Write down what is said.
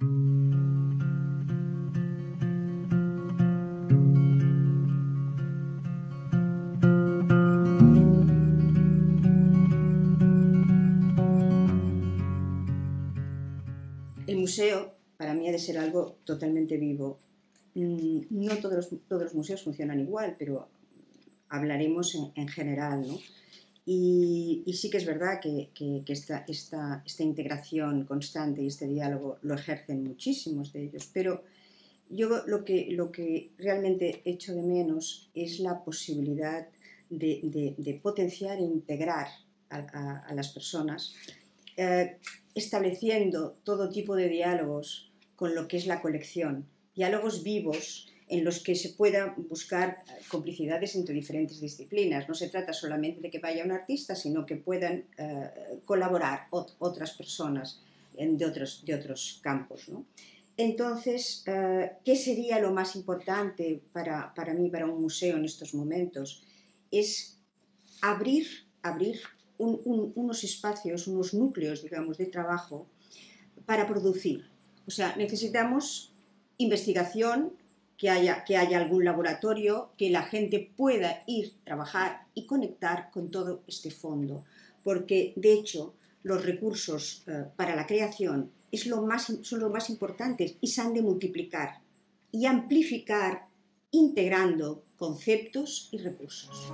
El museo para mí ha de ser algo totalmente vivo. Mm, no todos los, todos los museos funcionan igual, pero hablaremos en, general. ¿no? Y, sí que es verdad que, esta, integración constante y este diálogo lo ejercen muchísimos de ellos, pero yo lo que, lo que realmente echo de menos es la posibilidad de, potenciar e integrar a, las personas, eh, estableciendo todo tipo de diálogos con lo que es la colección, diálogos vivos en los que se pueda buscar complicidades entre diferentes disciplinas. No se trata solamente de que vaya un artista, sino que puedan eh, colaborar otras personas de, otros, de otros campos. Entonces, eh, ¿qué sería lo más importante para, para, mí, para un museo en estos momentos? Es abrir, abrir unos espacios, unos núcleos, digamos, de trabajo para producir. O sea, necesitamos investigación, que haya, que haya algún laboratorio, que la gente pueda ir, trabajar y conectar con todo este fondo, porque de hecho los recursos eh, para la creación es lo más, son los más importantes y se han de multiplicar y amplificar integrando conceptos y recursos.